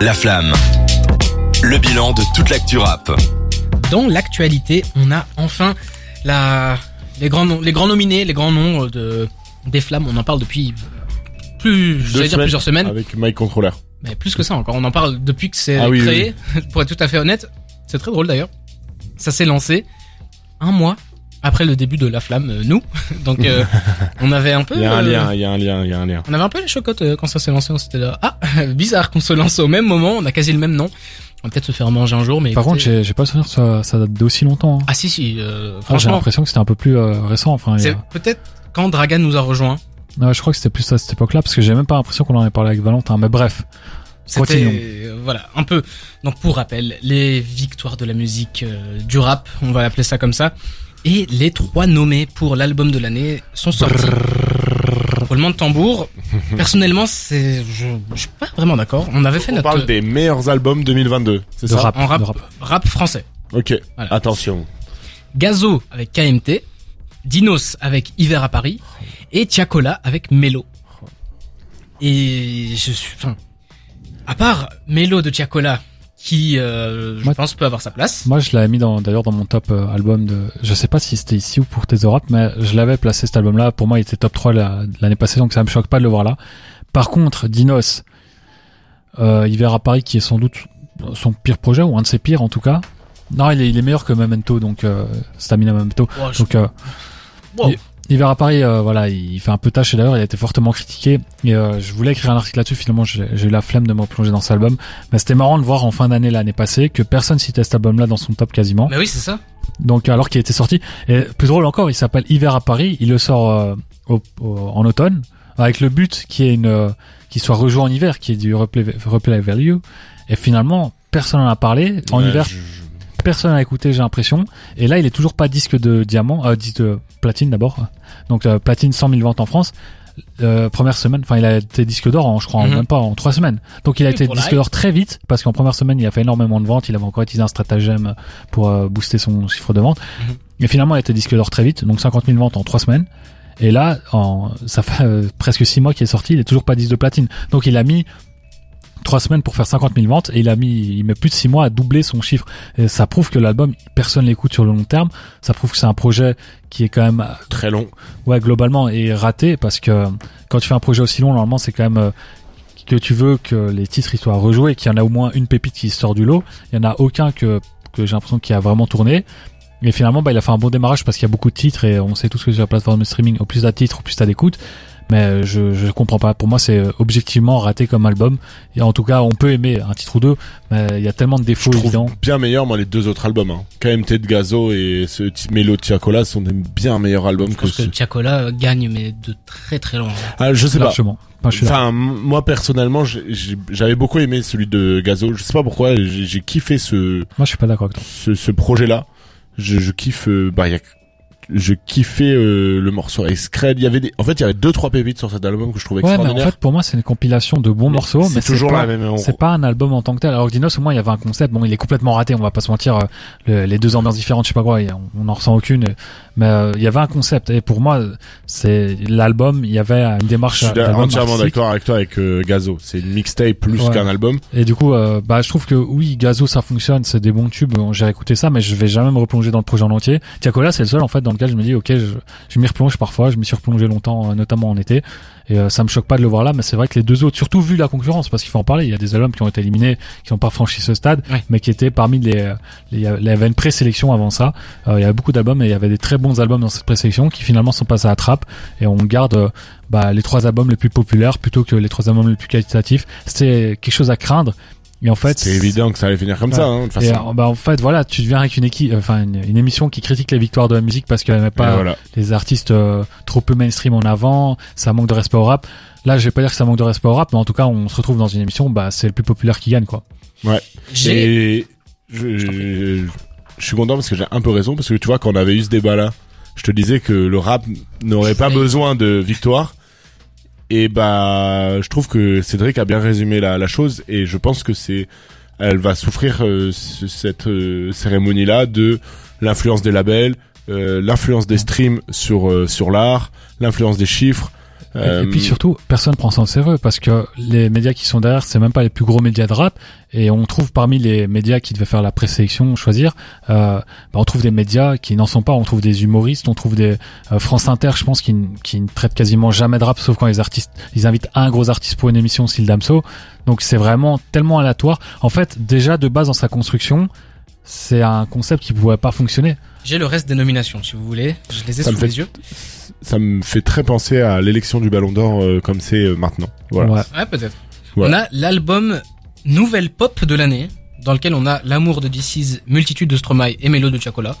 La Flamme. Le bilan de toute l'actu rap. Dans l'actualité, on a enfin la, les grands noms, les grands nominés, les grands noms de, des flammes. On en parle depuis plus, j'allais dire plusieurs semaines. Avec Mike Controller. Mais plus que ça encore. On en parle depuis que c'est Ah oui, créé. Pour être tout à fait honnête, c'est très drôle d'ailleurs. Ça s'est lancé un mois après le début de la flamme, euh, nous. Donc euh, on avait un peu. Il y a un euh, lien, il y a un lien, il y a un lien. On avait un peu les chocottes euh, quand ça s'est lancé. On s'était là. Ah, bizarre qu'on se lance au même moment. On a quasi le même nom. On va peut-être se faire manger un jour, mais. Par contre, écoutez- j'ai j'ai pas le souvenir que ça, ça date d'aussi longtemps. Hein. ah si si. euh, Ah, j'ai franchement, l'impression que c'était un peu plus euh, récent. Enfin, c'est a- peut-être quand Dragan nous a rejoint. Ouais, je crois que c'était plus à cette époque-là parce que j'ai même pas l'impression qu'on en ait parlé avec Valentin. Mais bref, Continuons. C'était voilà un peu. Donc pour rappel, les victoires de la musique euh, du rap, on va l'appeler ça comme ça, et les trois nommés pour l'album de l'année sont sortis. Roulement de tambour. Personnellement, c'est je, je suis pas vraiment d'accord. On avait fait On notre parle des meilleurs albums 2022, c'est de ça rap, en rap, rap. rap français. Ok, Voilà. attention. Gazo avec KMT, Dinos avec Hiver à Paris et Tiakola avec Mélo. Et je suis, enfin, à part Mélo de Tiakola, qui, euh, je Moi- pense peut avoir sa place. Moi, je l'avais mis dans d'ailleurs dans mon top euh, album de. Je sais pas si c'était ici ou pour tes Rap, mais je l'avais placé cet album-là. Pour moi, il était top 3 la- l'année passée, donc ça me choque pas de le voir là. Par contre, Dinos, euh, Hiver à Paris, qui est sans doute son pire projet ou un de ses pires en tout cas. Non, il est, il est meilleur que Memento, donc euh, Stamina Memento. Oh, je- Donc euh, wow. Hiver à Paris, euh, voilà, il fait un peu tâche et d'ailleurs il a été fortement critiqué. Et euh, je voulais écrire un article là-dessus, finalement j'ai eu la flemme de me replonger dans cet album. Mais c'était marrant de voir en fin d'année l'année passée que personne citait cet album-là dans son top quasiment. Mais oui, c'est ça. Donc alors qu'il était sorti. Et plus drôle encore, il s'appelle Hiver à Paris. Il le sort euh, au- au- en automne avec le but qui est une euh, qu'il soit rejoué en hiver, qui est du replay, replay value. Et finalement, personne n'en a parlé. En Ouais, hiver, je- personne n'a écouté, j'ai l'impression. Et là, il est toujours pas disque de diamant, euh, disque de platine d'abord. Donc euh, platine 100 000 ventes en France. Euh, première semaine, enfin il a été disque d'or, en, je crois, Mhm. même pas en trois semaines. Donc il a Oui, été disque d'or très vite parce qu'en première semaine il a fait énormément de ventes. Il avait encore utilisé un stratagème pour euh, booster son chiffre de vente. Mhm. Et finalement il a été disque d'or très vite, donc 50 000 ventes en trois semaines. Et là, en, ça fait euh, presque six mois qu'il est sorti, il est toujours pas disque de platine. Donc il a mis trois semaines pour faire 50 000 ventes et il a mis, il met plus de six mois à doubler son chiffre. Et ça prouve que l'album, personne l'écoute sur le long terme. Ça prouve que c'est un projet qui est quand même, Très long. ouais, globalement, est raté parce que quand tu fais un projet aussi long, normalement, c'est quand même euh, que tu veux que les titres ils soient rejoués, qu'il y en a au moins une pépite qui sort du lot. Il y en a aucun que que j'ai l'impression qu'il a vraiment tourné. Et finalement, bah, il a fait un bon démarrage parce qu'il y a beaucoup de titres et on sait tous que sur la plateforme de streaming, au plus t'as de titres, au plus t'as d'écoute. Mais euh, je, je comprends pas. Pour moi, c'est euh, objectivement raté comme album. Et en tout cas, on peut aimer un titre ou deux, mais il y a tellement de Je défauts trouve évidents. bien meilleur, moi, les deux autres albums. Hein. KMT de Gazo et ce de Tiakola sont des bien meilleurs albums Je que pense que ce... Tiakola gagne, mais de très très loin. Ah, je sais pas. Largement. Enfin, je suis d'accord. Enfin, moi personnellement, j'ai- j'ai- j'avais beaucoup aimé celui de Gazo. Je sais pas pourquoi, j'ai kiffé ce Moi, je suis pas d'accord avec toi. ce, ce projet-là. Je, je kiffe. euh, bah, il y a, je kiffais euh, le morceau avec Scred. Il y avait des, en fait, il y avait deux trois pépites sur cet album que je trouvais Ouais, mais en extraordinaire. fait, pour moi, c'est une compilation de bons morceaux, mais c'est toujours pas, la même. on- C'est pas un album en tant que tel. Alors que Dinos, au moins, il y avait un concept. Bon, il est complètement raté, on va pas se mentir. euh, le- les deux ambiances différentes, je sais pas quoi, on on en ressent aucune. Mais euh, il y avait un concept. Et pour moi, c'est l'album, il y avait une démarche Je suis entièrement d'accord avec toi avec euh, Gazo. C'est une mixtape plus Ouais. qu'un album. Et du coup, euh, bah, je trouve que oui, Gazo, ça fonctionne, c'est des bons tubes. J'ai écouté ça, mais je vais jamais me replonger dans le projet en entier. Tiakola, c'est le seul en fait dans je me dis, ok, je, je m'y replonge parfois. Je m'y suis replongé longtemps, euh, notamment en été. Et euh, ça me choque pas de le voir là, mais c'est vrai que les deux autres, surtout vu la concurrence, parce qu'il faut en parler, il y a des albums qui ont été éliminés, qui n'ont pas franchi ce stade, Ouais. mais qui étaient parmi les, les, il y avait une présélection avant ça. Euh, il y avait beaucoup d'albums et il y avait des très bons albums dans cette présélection qui finalement sont passés à la trappe et on garde euh, bah, les trois albums les plus populaires plutôt que les trois albums les plus qualitatifs. C'était quelque chose à craindre. Et en fait, C'est évident que ça allait finir comme Ouais. ça. Hein, de toute Et façon. euh, bah en fait voilà, tu deviens avec une équipe, enfin une, une émission qui critique les victoires de la musique parce qu'elle met pas voilà. les artistes euh, trop peu mainstream en avant, ça manque de respect au rap. Là, je vais pas dire que ça manque de respect au rap, mais en tout cas, on se retrouve dans une émission, bah c'est le plus populaire qui gagne quoi. J'ai, Et je, je, je suis content parce que j'ai un peu raison parce que tu vois quand on avait eu ce débat là, je te disais que le rap n'aurait pas besoin de victoire. Et bah je trouve que Cédric a bien résumé la, chose et je pense que c'est elle va souffrir euh, ce- cette cérémonie là de l'influence des labels, euh, l'influence des streams sur euh, sur l'art, l'influence des chiffres. Et- Euh, Et puis surtout, personne prend ça au sérieux parce que les médias qui sont derrière, c'est même pas les plus gros médias de rap. Et on trouve parmi les médias qui devaient faire la présélection, choisir, euh, bah, on trouve des médias qui n'en sont pas. On trouve des humoristes, on trouve des euh, France Inter, je pense, qui, qui ne traitent quasiment jamais de rap, sauf quand les artistes, ils invitent un gros artiste pour une émission, style Damso. Donc c'est vraiment tellement aléatoire. En fait, déjà de base dans sa construction, c'est un concept qui pouvait pas fonctionner. J'ai le reste des nominations, si vous voulez. Je les ai Ça me sous fait- les yeux. ça me fait très penser à l'élection du Ballon d'Or euh, comme c'est euh, maintenant. Voilà. Ouais. Ouais, peut-être. Voilà. On a l'album Nouvelle Pop de l'année, dans lequel on a L'amour de DC's, Multitude de Stromae et Mélo de Chacola.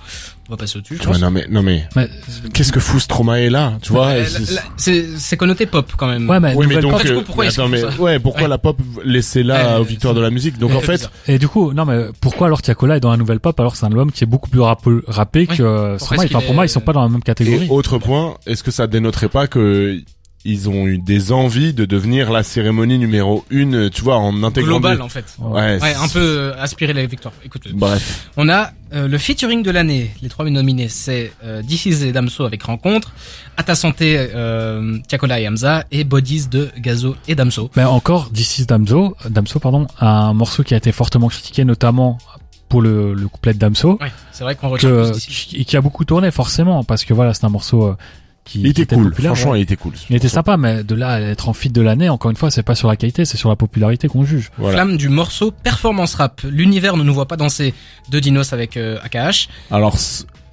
On va passer au-dessus, Tu vois, non mais non mais Mais, qu'est-ce que fout Stromae là Tu vois Euh, et c'est- connoté pop quand même. ouais, mais Oui, mais donc, pop- du coup, euh, pourquoi mais attends, mais ouais, pourquoi Ouais. la pop laisser là Ouais, aux victoires de la musique? Donc en fait, bizarre. Et du coup, non mais pourquoi alors Tiakola est dans la nouvelle pop alors que c'est un album qui est beaucoup plus rap rappé que euh, Stromae? Enfin pour moi ils sont pas dans la même catégorie. et autre point, est-ce que ça dénoterait pas que ils ont eu des envies de devenir la cérémonie numéro une, tu vois, en intégrant Global des- en fait. Ouais, Ouais, un peu euh, aspirer la victoire. Écoute, Bref, on a euh, le featuring de l'année. Les trois nominés, c'est euh, DC's et Damso avec Rencontre, À ta santé, euh, Tiakola et Hamza, et Bodies de Gazo et Damso. Mais encore d'ici Damso, Damso pardon, un morceau qui a été fortement critiqué notamment pour le, le couplet de Damso, Ouais, c'est vrai qu'on retient qui, qui a beaucoup tourné forcément parce que voilà c'est un morceau euh, qui, il qui était cool. populaire, Franchement, ouais. il était cool. il était sympa mais de là à être en feat de l'année encore une fois c'est pas sur la qualité c'est sur la popularité qu'on juge. Voilà. Flamme du morceau Performance Rap. L'univers ne nous voit pas danser de Dinos avec euh, AKH. Alors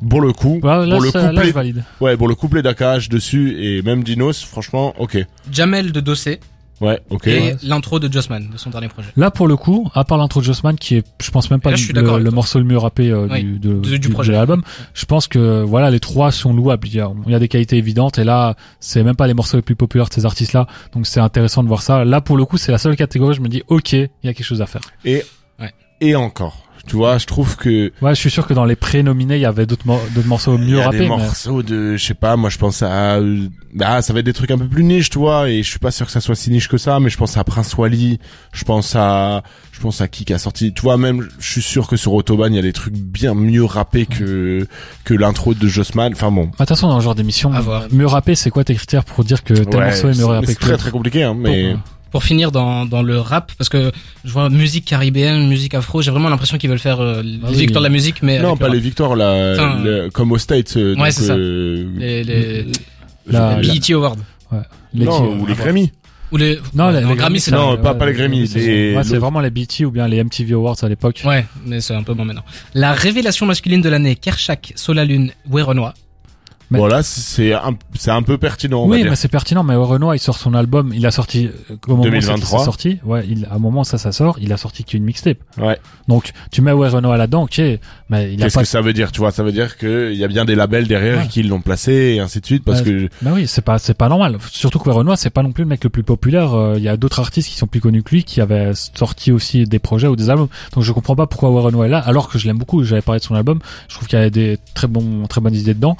pour le coup, Voilà, là, pour le ça- là, couplet, je valide. ouais, pour le couplet d'AKH dessus et même Dinos, franchement, ok, Jamel de Dossé ouais, ok. et l'intro de Jossman de son dernier projet. Là pour le coup, à part l'intro de Jossman qui est je pense même pas Là, le, le- morceau le mieux rappé euh, Oui, du, de, du du- projet. de l'album, je pense que voilà les trois sont louables. Il y a, il y a des qualités évidentes et là c'est même pas les morceaux les plus populaires de ces artistes là, donc c'est intéressant de voir ça. Là pour le coup c'est la seule catégorie où je me dis ok il y a quelque chose à faire. Et Ouais. et encore, tu vois, je trouve que Ouais je suis sûr que dans les pré-nominés il y avait d'autres d'autres morceaux il y mieux a rappés. des mais- morceaux de, je sais pas, moi je pense à, bah ça va être des trucs un peu plus niche, tu vois, et je suis pas sûr que ça soit si niche que ça, mais je pense à Prince Wally, je pense à, je pense à qui qui a sorti, tu vois, même, je suis sûr que sur Autobahn il y a des trucs bien mieux rappés que que l'intro de Jossman, enfin bon. Bah, De toute façon dans ce genre d'émission, mieux rappé c'est quoi tes critères pour dire que tel Ouais, morceau est mieux rappé c'est très très compliqué, hein, mais Bon, Pour finir dans, dans le rap, parce que je vois musique caribéenne, musique afro, j'ai vraiment l'impression qu'ils veulent faire euh, les Ah oui. victoires de la musique, mais non, pas le les victoires Enfin, le- comme aux States. euh, ouais, c'est ça. euh, les, les, La- les la- BET Awards. les- non, euh, ou les Grammy. Ou les, Non, ouais, les, les Grammy, c'est Non, pas- pas les Grammy, c'est- les- ouais, vraiment les BT ou bien les MTV Awards à l'époque. Ouais, mais c'est un peu moins maintenant. La révélation masculine de l'année, Kershak, Solalune, Werenoi. Voilà, c'est un, c'est un peu pertinent, on va oui, dire. mais c'est pertinent. Mais Renoir, il sort son album. Il a sorti euh, au moment où 2023. c'est sorti. Ouais, il, à un moment ça, ça sort. Il a sorti qu'une mixtape. Ouais. Donc tu mets ouais Renoir là-dedans, ok. Mais il a Qu'est-ce pas. que ça veut dire, tu vois? Ça veut dire que il y a bien des labels derrière Ouais. qui l'ont placé et ainsi de suite, parce Ouais. que Bah oui, c'est pas, c'est pas normal. Surtout que Renoir, c'est pas non plus le mec le plus populaire. Euh, Il y a d'autres artistes qui sont plus connus que lui, qui avaient sorti aussi des projets ou des albums. Donc je comprends pas pourquoi Renoir est là, alors que je l'aime beaucoup. J'avais parlé de son album. Je trouve qu'il y a des très bons, très bonnes idées dedans.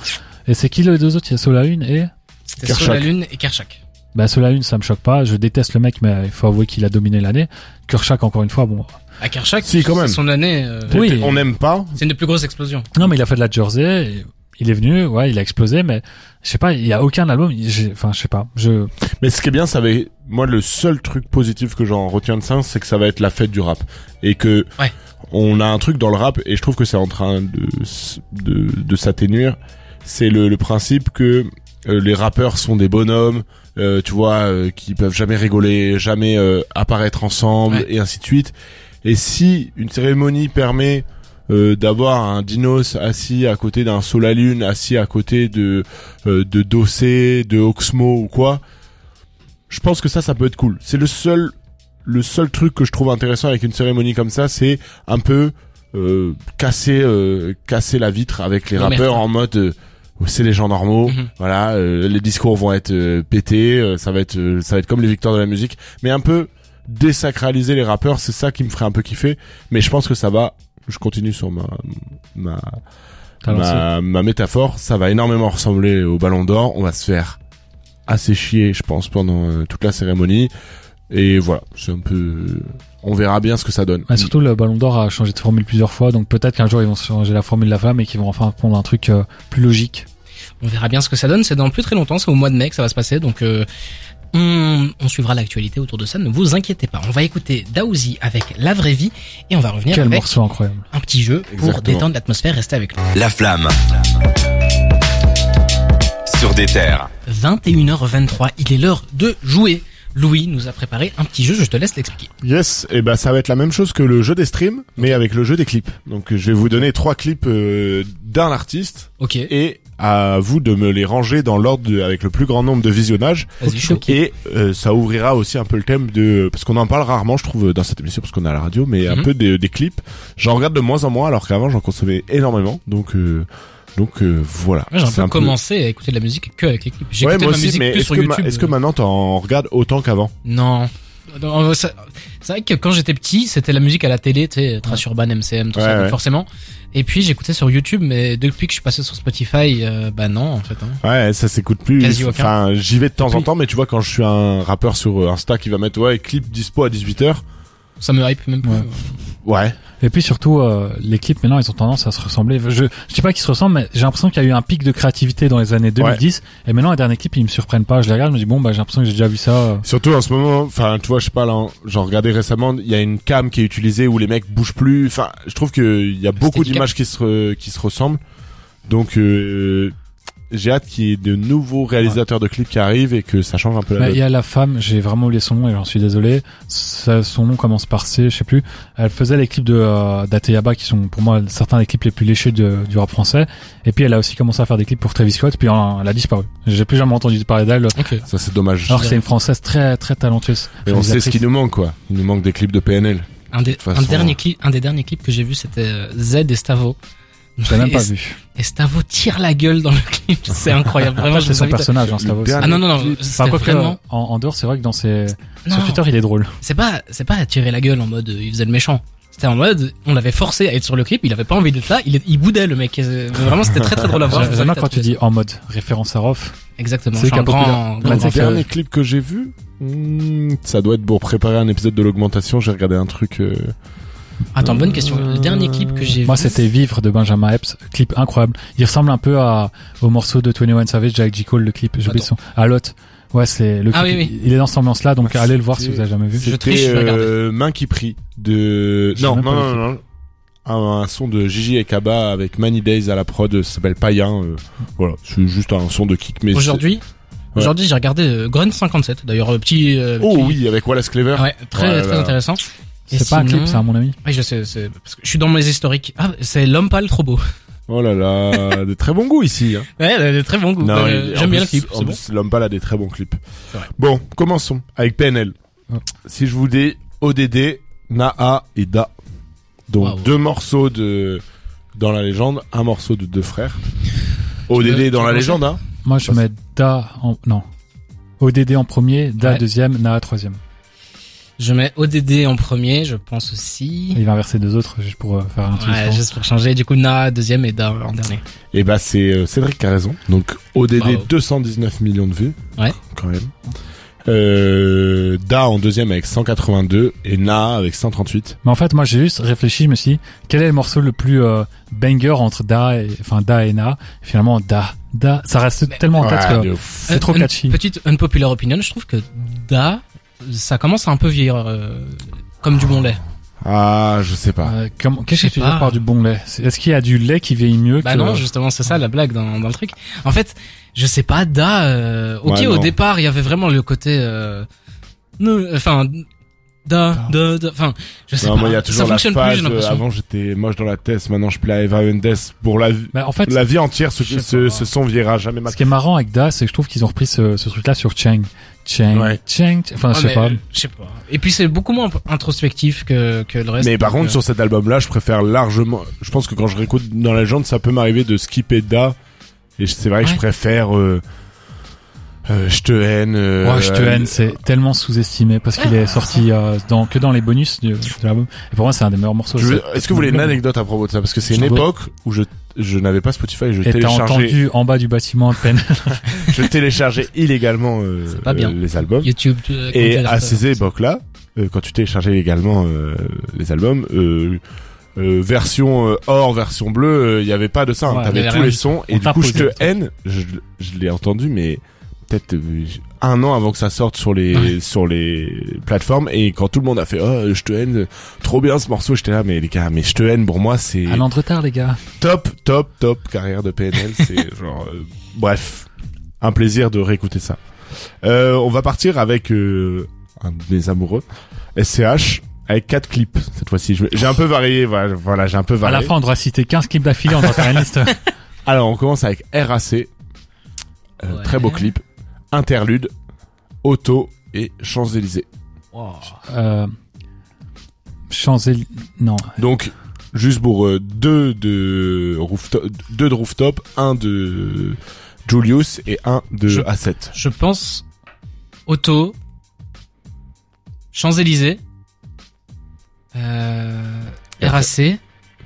Et c'est qui les deux autres? Il y a Sola Une et C'était. Solalune et Kershak. bah Sola Une, ça me choque pas. Je déteste le mec, mais il faut avouer qu'il a dominé l'année. Kershak, encore une fois, bon. À Kershak, Si, quand même. c'est son année, euh, Oui. on n'aime pas. c'est une des plus grosses explosions. Non, mais il a fait de la Jersey. et Il est venu, ouais, il a explosé, mais je sais pas, il y a aucun album. j'ai- Enfin, je sais pas. Je Mais ce qui est bien, ça va. Moi, le seul truc positif que j'en retiens de ça, c'est que ça va être la fête du rap et que Ouais. on a un truc dans le rap et je trouve que c'est en train de, de s'atténuer. C'est le, le principe que euh, les rappeurs sont des bonhommes, euh, tu vois, euh, qui peuvent jamais rigoler, jamais euh, apparaître ensemble Ouais. et ainsi de suite. Et si une cérémonie permet euh, d'avoir un Dinos assis à côté d'un Solalune, assis à côté de euh, de Dossé, de Oxmo ou quoi, je pense que ça, ça peut être cool. C'est le seul le seul truc que je trouve intéressant avec une cérémonie comme ça, c'est un peu euh, casser euh, casser la vitre avec les rappeurs en mode euh, c'est les gens normaux, Mhm. voilà, euh, les discours vont être euh, pétés, euh, ça va être euh, ça va être comme les victoires de la musique, mais un peu désacraliser les rappeurs, c'est ça qui me ferait un peu kiffer, mais je pense que ça va je continue sur ma ma ma, ma métaphore, ça va énormément ressembler au Ballon d'Or. On va se faire assez chier, je pense, pendant euh, toute la cérémonie. Et voilà, c'est un peu. On verra bien ce que ça donne. Ouais, surtout le Ballon d'Or a changé de formule plusieurs fois, donc peut-être qu'un jour ils vont changer la formule de la femme et qu'ils vont enfin prendre un truc euh, plus logique. On verra bien ce que ça donne. C'est dans plus très longtemps, c'est au mois de mai que ça va se passer, donc euh, on, on suivra l'actualité autour de ça. Ne vous inquiétez pas. On va écouter Daouzi avec La Vraie Vie et on va revenir Quel avec morceau incroyable. un petit jeu pour détendre l'atmosphère. Restez avec nous. La flamme. Sur des terres. 21h23, il est l'heure de jouer. Louis nous a préparé un petit jeu, je te laisse l'expliquer. Yes, et ben ça va être la même chose que le jeu des streams, mais avec le jeu des clips. Donc je vais vous donner trois clips euh, d'un artiste Ok, et à vous de me les ranger dans l'ordre de- avec le plus grand nombre de visionnages. Et euh, ça ouvrira aussi un peu le thème de parce qu'on en parle rarement, je trouve, dans cette émission parce qu'on est à la radio, mais un Mhm. peu des, des clips. J'en regarde de moins en moins, alors qu'avant j'en consommais énormément. Donc euh, donc euh, voilà. Moi, j'ai un peu commencé à écouter de la musique que avec les clips. J'écoutais Ouais, moi ma aussi, musique mais plus est-ce sur que, YouTube. est-ce que maintenant t'en regardes autant qu'avant? Non. Non, ça- C'est vrai que quand j'étais petit, c'était la musique à la télé, tu sais, Trace Urban, MCM, tout Ouais, ça, donc ouais. forcément. Et puis j'écoutais sur YouTube, mais depuis que je suis passé sur Spotify, euh, bah non, en fait. Hein. Ouais, ça s'écoute plus. Quasi aucun. Enfin, j'y vais de temps en temps, mais tu vois, quand je suis un rappeur sur euh, Insta qui va mettre ouais clip dispo à 18h. Ça me hype même plus. Ouais. Et puis surtout, euh, les clips maintenant, ils ont tendance à se ressembler. Je, je dis pas qu'ils se ressemblent, mais j'ai l'impression qu'il y a eu un pic de créativité dans les années 2010. Et maintenant, les derniers clips, ils me surprennent pas. Je les regarde, je me dis bon, bah j'ai l'impression que j'ai déjà vu ça. euh. Surtout en ce moment, enfin, tu vois, je sais pas, là, j'en regardais récemment, il y a une cam qui est utilisée où les mecs bougent plus. Enfin, je trouve qu'il y a beaucoup d'images qui se re- qui se ressemblent. Donc, euh, j'ai hâte qu'il y ait de nouveaux réalisateurs de clips qui arrivent et que ça change un peu la Bah, donne. Il y a la femme, j'ai vraiment oublié son nom et j'en suis désolé. Ça- son nom commence par C, je sais plus. Elle faisait les clips de euh, d'Ateyaba qui sont pour moi certains des clips les plus léchés de- du rap français. Et puis elle a aussi commencé à faire des clips pour Travis Scott, puis elle a disparu. J'ai plus jamais entendu parler d'elle. Ok. Ça, c'est dommage. Alors que c'est une française très très talentueuse. et on sait ce qui nous manque, quoi. Il nous manque des clips de PNL. Un des, un dernier euh, clip, un des derniers clips que j'ai vu, c'était euh, Z et Stavo. Je l'ai même pas vu. Et Stavo tire la gueule dans le clip, c'est incroyable. Vraiment, c'est son personnage, hein, dernier- Ah non non non, clip. Enfin, quoi vraiment. en, en dehors, c'est vrai que dans ses, Non, sur Twitter, il est drôle. c'est pas c'est pas tirer la gueule en mode euh, il faisait le méchant. C'était en mode on l'avait forcé à être sur le clip, il avait pas envie d'être là, il, il boudait le mec. Euh, Vraiment c'était très très drôle à voir. J'aime bien quand tu dis en mode référence à Rof. exactement. c'est un grand, Le dernier clip que j'ai vu, hmm, ça doit être pour préparer un épisode de l'augmentation. J'ai regardé un truc. Euh, Attends, bonne question. Le dernier clip que j'ai Moi, vu. c'était Vivre de Benjamin Epps, clip incroyable. Il ressemble un peu à, au morceau de 21 Savage avec J. Cole, le clip, j'ai oublié son, à Lot. Ouais, c'est, le clip, Ah oui, oui. il est dans cette ambiance-là, donc Ah, allez le voir si vous avez jamais vu. Je triche, je euh, Main qui prie de non non non, non, Un, un son de Gigi et Kaba avec Many Days à la prod ça s'appelle Païen euh, voilà c'est juste un son de kick mais Aujourd'hui, Ouais. aujourd'hui j'ai regardé euh, Grunt 57. D'ailleurs, euh, petit. euh, oh oui avec Wallace Clever Ouais, très Ouais, très bah. intéressant. C'est pas un clip, ça, à mon avis. Oui, je sais, c'est parce que je suis dans mes historiques. Ah, c'est l'homme pâle trop beau. oh là là de très bons goûts ici hein. Ouais, elle a de très bon goût. Non, Euh, J'aime bien le clip. en bon. plus, l'homme pâle a des très bons clips C'est vrai. bon commençons avec PNL si je vous dis ODD Naa et Da donc deux morceaux de dans la légende un morceau de deux frères ODD veux- dans la légende hein Moi, je mets Da en, non. ODD en premier, Da Ouais. deuxième, Na troisième. Je mets ODD en premier, je pense aussi. Il va inverser deux autres juste pour euh, faire un truc. Ouais, juste pour changer. Du coup, Na deuxième et Da en dernier. Et bah c'est euh, Cédric qui a raison. Donc ODD Bravo. 219 millions de vues. Ouais. Quand même. Euh, Da en deuxième avec 182 et Na avec 138. Mais en fait, moi, j'ai juste réfléchi, je me suis dit, quel est le morceau le plus euh, banger entre Da et, enfin, Da et Na? Et finalement, Da. Da, ça reste Mais- tellement en tête Ouais, que c'est trop Une catchy. Petite unpopular opinion, je trouve que Da, ça commence à un peu vieillir euh, comme du bon lait. Ah, je sais pas. Euh, comment- Qu'est-ce que tu veux dire par du bon lait Est-ce qu'il y a du lait qui vieillit mieux Bah que... non, justement, c'est ça la blague dans, dans le truc. En fait, je sais pas, Da, euh, ok, Ouais, au départ, il y avait vraiment le côté, euh, enfin, Da, Da, Da, enfin, je sais Non, pas. moi il y a ça toujours la fonctionne plus, phase. j'ai euh, l'impression. avant j'étais moche dans la tête, maintenant je plais à Eva Mendes. Pour la vie, Mais en fait, la vie entière, ce, ce, pas. ce son vieillira jamais ma ce qui est marrant avec Da, c'est que je trouve qu'ils ont repris ce, ce truc-là sur Chang. Chang, Ouais. Chang, enfin, Ah, je sais mais, pas. euh, Je sais pas. Et puis c'est beaucoup moins introspectif que, que le reste. Mais par contre, euh, sur cet album-là, je préfère largement. Je pense que quand je réécoute dans la légende, ça peut m'arriver de skipper Da. Et c'est vrai que je préfère. Euh, euh, je te haine. Euh, Ouais, je te haine, c'est tellement sous-estimé parce qu'il est Ah. sorti euh, dans, que dans les bonus de l'album. Et pour moi, c'est un des meilleurs morceaux. Est-ce que vous voulez une anecdote à propos de ça? Parce que c'est une époque où je, je n'avais pas Spotify je Et t'as téléchargeais, entendu en bas du bâtiment de peine. je téléchargeais illégalement euh, C'est pas bien. euh, les albums. YouTube. euh, Et à ces époques-là, euh, quand tu téléchargeais également euh, les albums, euh, euh, version euh, or, version bleue, il y avait pas de ça. hein. Ouais, T'avais tous les sons et du coup je te haine. Je, je l'ai entendu, mais peut-être euh, un an avant que ça sorte sur les Ouais. sur les plateformes et quand tout le monde a fait oh je te haine, trop bien ce morceau, j'étais là mais les gars, mais je te haine pour moi c'est Un an de retard, les gars. top top top carrière de PNL, c'est genre euh, bref, un plaisir de réécouter ça. Euh, on va partir avec euh, un de mes amoureux, SCH avec quatre clips cette fois-ci. J'ai un peu varié, voilà, voilà, j'ai un peu À varié. la fin, on devra citer 15 clips d'affilée, on doit faire une liste. Alors, on commence avec RAC. Euh, Ouais. Très beau clip. Interlude. Auto et Champs-Élysées. Euh, Champs-Élysées, non. Donc, juste pour euh, deux de rooftop, deux de rooftop, un de Julius et un de Je- A7. Je pense Auto, Champs-Élysées, euh, RAC,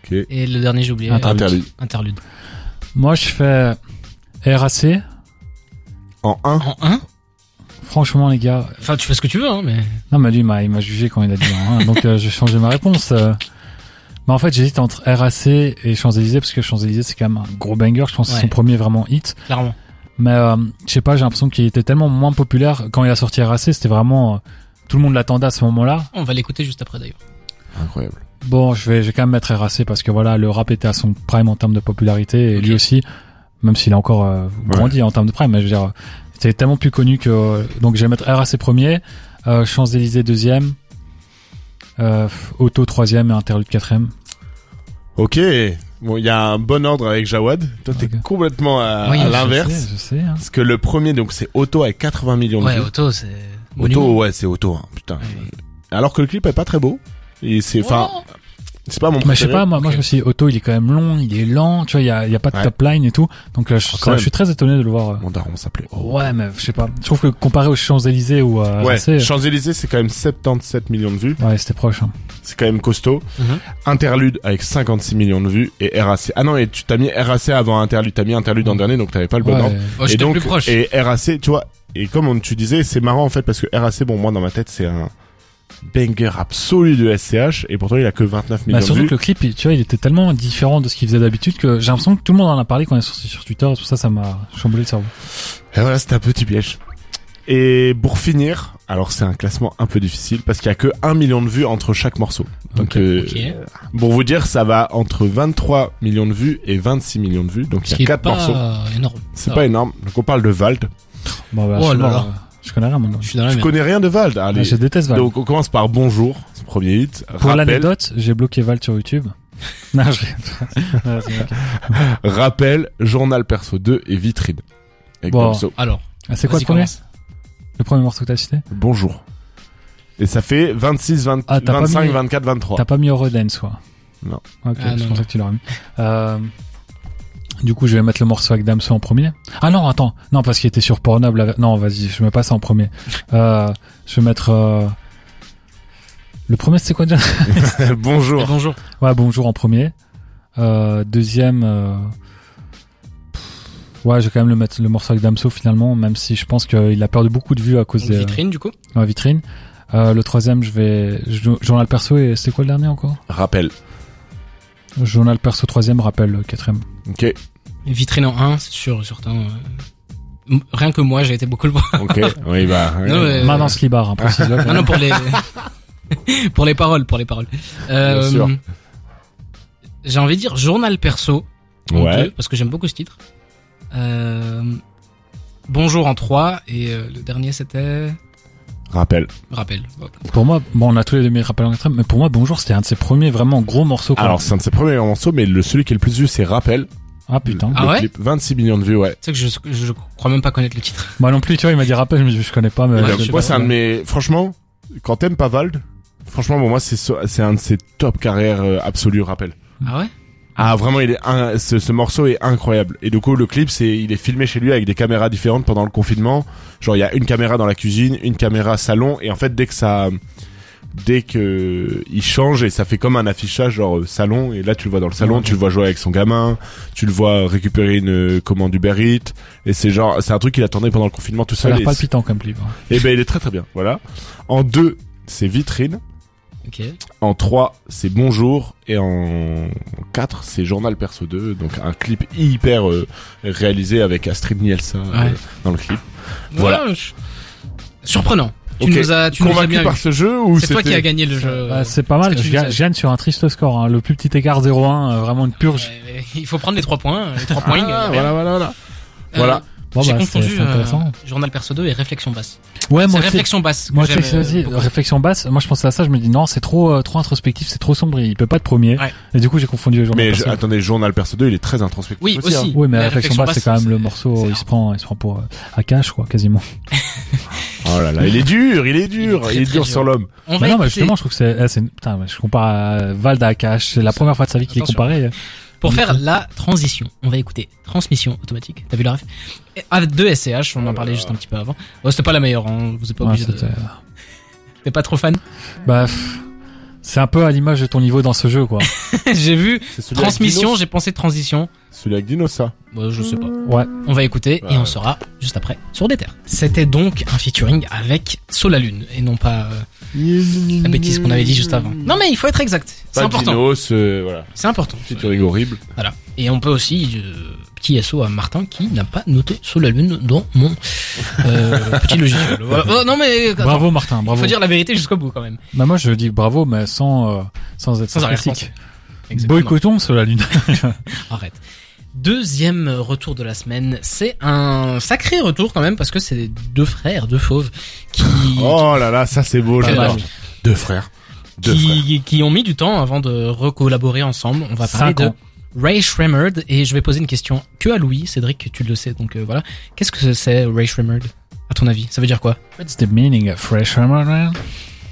Ok. et le dernier j'ai oublié. Interlude. Interlude. Interlude. Moi, je fais RAC. En 1. En 1 Franchement, les gars. Enfin, tu fais ce que tu veux, hein, mais... Non, mais lui, il m'a, jugé quand il a dit hein, donc euh, j'ai changé ma réponse. euh. Mais en fait, j'hésite entre RAC et Champs-Élysées, parce que Champs-Élysées, c'est quand même un gros banger. Je pense que c'est son premier vraiment hit. Clairement. Mais euh, je sais pas, j'ai l'impression qu'il était tellement moins populaire. Quand il a sorti RAC, c'était vraiment... euh, tout le monde l'attendait à ce moment-là. On va l'écouter juste après d'ailleurs. Incroyable. Bon, je vais, je vais quand même mettre RAC parce que voilà, le rap était à son prime en termes de popularité et lui aussi, même s'il a encore euh, grandi en termes de prime, mais je veux dire, c'était tellement plus connu que donc je vais mettre RAC premier, euh, Champs Élysées deuxième, euh, Auto troisième et Interlude quatrième. Ok. Bon, il y a un bon ordre avec Jawad. Toi, t'es complètement à, Oui, à l'inverse. Je sais, je sais. hein. Parce que le premier, donc, c'est Auto avec 80 millions de Ouais, vues. Auto, c'est... Auto, ouais, c'est Auto, hein, putain. Ouais. Alors que le clip est pas très beau. Et c'est, enfin, Oh. C'est pas mon Mais je sais préféré. pas, moi, moi je me suis dit, Auto, il est quand même long, il est lent, tu vois, il y a, il y a pas de Ouais. top line et tout. Donc je, Ah, ça- je suis très étonné de le voir. euh. Mon daron s'appelait. Ouais, mais je sais pas. Je trouve que comparé aux Champs Élysées ou à Ouais, Champs-Élysées, c'est quand même 77 millions de vues. ouais, c'était proche. hein. C'est quand même costaud. Mhm. Interlude avec 56 millions de vues et RAC. Ah non, et tu t'as mis RAC avant Interlude. T'as mis Interlude en dernier, donc t'avais pas le bon Ouais. ordre. Oh, et donc, plus proche. et RAC, tu vois, et comme on, tu disais, c'est marrant en fait parce que RAC, bon, moi dans ma tête, c'est un banger absolu de SCH et pourtant il a que 29 millions Bah, de surtout vues. que le clip, tu vois, il était tellement différent de ce qu'il faisait d'habitude que j'ai l'impression que tout le monde en a parlé quand il est sorti sur Twitter. C'est pour ça ça m'a chamboulé le cerveau. Et voilà, c'était un petit piège. Et pour finir, alors c'est un classement un peu difficile parce qu'il y a que 1 million de vues entre chaque morceau. Donc euh, pour vous dire, ça va entre 23 millions de vues et 26 millions de vues. Donc il y a 4 pas morceaux. énorme. C'est pas énorme. Donc on parle de Vald. Bon, bah, Oh là là. Je connais rien, moi. Je suis dans la Tu merde. connais rien de Vald Ah, Allez. je déteste Val. Donc on commence par Bonjour, c'est le premier hit. Pour l'anecdote, j'ai bloqué Val sur YouTube. non, je... Rappel, Journal Perso 2 et Vitrine. Avec Bon. Alors, Ah, c'est quoi le premier commence. Le premier morceau que t'as cité Bonjour. Et ça fait 26, 20, Ah, t'as pas 25, mis- 24, 23. T'as pas mis Eurodance, quoi Non. Ok, Ah, je non, pensais que tu l'aurais mis. Euh... Du coup, je vais mettre le morceau avec Damso en premier. Ah non, attends. Non, parce qu'il était sur Pornhub. la- Non, vas-y, je mets pas ça en premier. Euh, je vais mettre... euh, Le premier, c'était quoi déjà Bonjour. Bonjour. Ouais, bonjour en premier. Euh, deuxième... euh, Ouais, je vais quand même le mettre le morceau avec Damso finalement, même si je pense qu'il a perdu beaucoup de vues à cause Donc, des vitrine, du coup. vitrines. Euh, le troisième, je vais jo- journal perso et c'était quoi le dernier encore? Rappel. Journal perso troisième, rappel quatrième. Ok. Vitrine en 1, c'est sûr, certain. euh, Rien que moi, j'ai été beaucoup le voir. Ok. oui, bah. ouais. Non, mais- Maintenant Slibar, hein, précise-le. Non, non, pour les, pour les paroles, pour les paroles. Euh, Bien sûr. J'ai envie de dire journal perso. en Ouais. deux, parce que j'aime beaucoup ce titre. Euh, bonjour en 3 et euh, le dernier c'était Rappel. rappel. Pour moi, bon, on a tous les deux mis rappel en quatrième, mais pour moi, Bonjour, c'était un de ses premiers vraiment gros morceaux. Quoi. Alors, c'est un de ses premiers morceaux, mais le celui qui est le plus vu, c'est Rappel. Ah putain. Ah ouais clip, 26 millions de vues, ouais. Tu sais que je, je, je crois même pas connaître le titre. Moi non plus, tu vois, il m'a dit rappel, je me dis, je connais pas, mais. Ouais, moi, pas. c'est un de mes, franchement, quand t'aimes pas Vald, franchement, pour moi, c'est, c'est un de ses top carrières euh, absolues, Rappel. Ah ouais? Ah, vraiment, il est, un, ce, ce morceau est incroyable. Et du coup, le clip, c'est, il est filmé chez lui avec des caméras différentes pendant le confinement. Genre, il y a une caméra dans la cuisine, une caméra salon, et en fait, dès que ça, dès que il change et ça fait comme un affichage genre euh, salon et là tu le vois dans le salon tu le vois jouer avec son gamin tu le vois récupérer une euh, commande Uber Eats et c'est genre c'est un truc qu'il attendait pendant le confinement tout Ça a seul l'air palpitant comme hein. et ben il est très très bien voilà en deux c'est vitrine Ok. En 3, c'est Bonjour. Et en 4, c'est Journal Perso 2. Donc un clip hyper euh, réalisé avec Astrid Nielsa euh, dans le clip. Voilà. Surprenant. Tu Ok. nous as, tu nous as Convaincu bien par eu. ce jeu ou C'est toi qui as gagné le jeu. Bah, c'est pas mal. Je gagne, sur un triste score. Hein. Le plus petit écart 0-1, euh, vraiment une purge. Il faut prendre les trois points. Les trois points. il y a Ah, rien. voilà, voilà, voilà. Euh, Voilà. Bon, J'ai bah, confondu euh, intéressant. journal perso 2 et réflexion basse. Ouais, C'est moi réflexion basse. Moi, euh, aussi réflexion basse. Moi, je pensais à ça. Je me dis non, c'est trop, euh, trop introspectif, c'est trop sombre. Il peut pas être premier. Ouais. Et du coup, j'ai confondu les journaux. Mais je- attendez, Journal Perso 2, il est très introspectif. Oui, aussi. aussi. hein. Oui, mais réflexion basse, c'est quand même le morceau. Il se prend, il se prend pour euh, à cash, quoi, quasiment. Oh là là, il est dur, il est dur, très, il est, dur dur. sur l'homme. Non, mais justement, je trouve que c'est, eh, c'est, putain, mais je compare à Vald à Akash. C'est la première fois de sa vie qu'il est comparé. Pour faire la transition, on va écouter transmission automatique. T'as vu la ref? Avec deux SCH, on en parlait juste un petit peu avant. Bon, c'était pas la meilleure, hein. vous êtes pas Ouais, obligé de... T'es pas trop fan? Bah, pff, c'est un peu à l'image de ton niveau dans ce jeu, quoi. J'ai vu transmission, j'ai pensé transition. Celui avec Dino, ça. Bon, je sais pas. Ouais. On va écouter et on sera juste après sur des terres. C'était donc un featuring avec Solalune et non pas euh, la bêtise qu'on avait dit juste avant. Non mais il faut être exact, c'est Pas important. Dinos, euh, voilà. C'est important. Featuring horrible. Voilà. Et on peut aussi euh, petit SO à Martin qui n'a pas noté Solalune dans mon euh, petit logiciel. Voilà. Oh, non mais attends, Bravo, Martin, il bravo. faut dire la vérité jusqu'au bout quand même. Bah, moi, je dis bravo, mais sans, euh, sans être Sans sarcastique. Boycottons sur la lune. Arrête. Deuxième retour de la semaine, c'est un sacré retour quand même parce que c'est deux frères, deux fauves qui Oh là là, ça c'est beau, mal. Deux frères. Deux frères. qui, qui ont mis du temps avant de recollaborer ensemble. On va parler Cinq de ans. Ray Shremmerd et je vais poser une question que à Louis. Cédric, tu le sais, donc euh, voilà. Qu'est-ce que c'est Ray Shremmerd à ton avis? Ça veut dire quoi? What's the meaning of fresh man?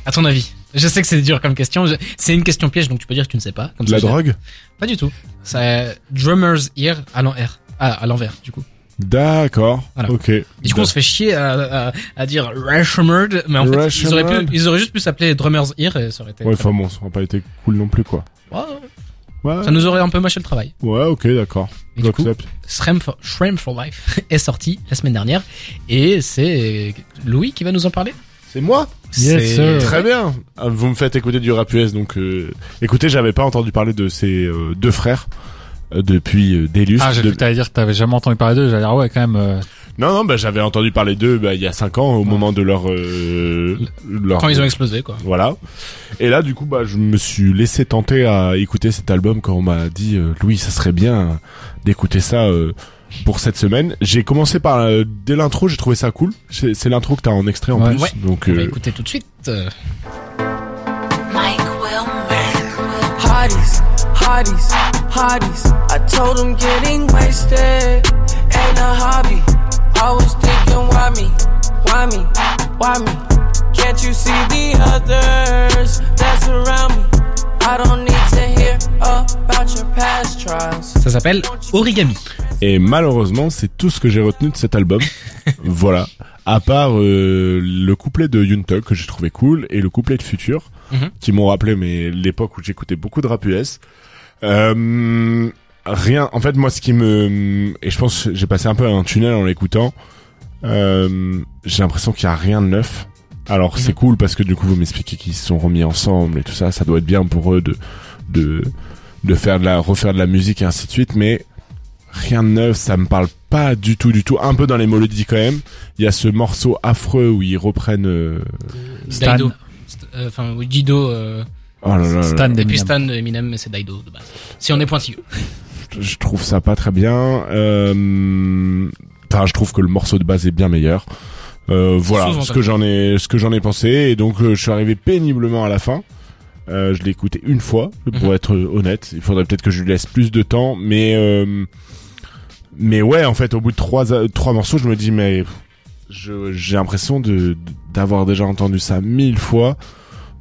À ton avis Je sais que c'est dur comme question. Je- C'est une question piège, donc tu peux dire que tu ne sais pas. Comme De ça, la drogue? Pas du tout. C'est Drummer's Ear à l'envers. Ah, à l'envers, du coup. D'accord. Voilà. Ok. Du coup, on se fait chier à, à, à dire Ray Shremmerd, mais en fait, Ray ils auraient, pu, Shremmerd. ils auraient juste pu s'appeler Drummer's Ear et ça aurait été. Ouais, enfin bon, ça aurait pas été cool non plus, quoi. Ouais, Ouais. ça nous aurait un peu mâché le travail. Ouais, ok, d'accord. Et du coup, J'accepte. Shrem for, Life est sorti la semaine dernière et c'est Louis qui va nous en parler. C'est moi Yes, C'est- sir. Très bien. Ah, Vous me faites écouter du rap US, donc euh, écoutez, j'avais pas entendu parler de ces euh, deux frères euh, depuis euh, des lustres. Ah, j'ai De- cru que t'allais dire que t'avais jamais entendu parler d'eux. J'allais dire, ouais, quand même, euh, Non, non, bah j'avais entendu parler d'eux bah, il y a cinq ans, au moment de leur, euh, leur Quand ils ont explosé, quoi. Voilà. Et là, du coup, bah, je me suis laissé tenter à écouter cet album quand on m'a dit, euh, Louis, ça serait bien d'écouter ça euh, pour cette semaine. J'ai commencé par euh, dès l'intro, j'ai trouvé ça cool. C'est l'intro que t'as en extrait en Ouais. plus, Ouais. donc On va écouter tout de suite. Mike. Hotties, hotties, hotties. I told them getting wasted ain't a hobby. I was thinking, why me? Why me? Why me? Can't you see the others that surround me? I don't need to hear about your past trials. Ça s'appelle Origami. Et malheureusement, c'est tout ce que j'ai retenu de cet album. voilà. À part euh, le couplet de Yuntug que j'ai trouvé cool et le couplet de Future Mhm. qui m'ont rappelé mais l'époque où j'écoutais beaucoup de rap US. Euh, rien. En fait, moi, ce qui me et je pense que j'ai passé un peu un tunnel en l'écoutant. Euh, j'ai l'impression qu'il y a rien de neuf. Alors c'est cool parce que du coup vous m'expliquez qu'ils se sont remis ensemble et tout ça, ça doit être bien pour eux de de de faire de la refaire de la musique et ainsi de suite, mais rien de neuf, ça me parle pas du tout du tout. Un peu dans les mélodies quand même. Il y a ce morceau affreux où ils reprennent. euh, Stan. Daido. St- euh, Enfin, oui, Dido. Euh, Oh là là Stan là. Stan de Eminem, mais c'est Daido de base. Si on est pointilleux. Je trouve ça pas très bien. Euh, Enfin, je trouve que le morceau de base est bien meilleur. Euh, voilà ce que j'en ai, ce que j'en ai pensé. Et donc, euh, je suis arrivé péniblement à la fin. Euh, je l'ai écouté une fois, pour Mhm. être honnête. Il faudrait peut-être que je lui laisse plus de temps, mais euh, mais ouais, en fait, au bout de trois trois morceaux, je me dis mais j'ai l'impression de d'avoir déjà entendu ça mille fois.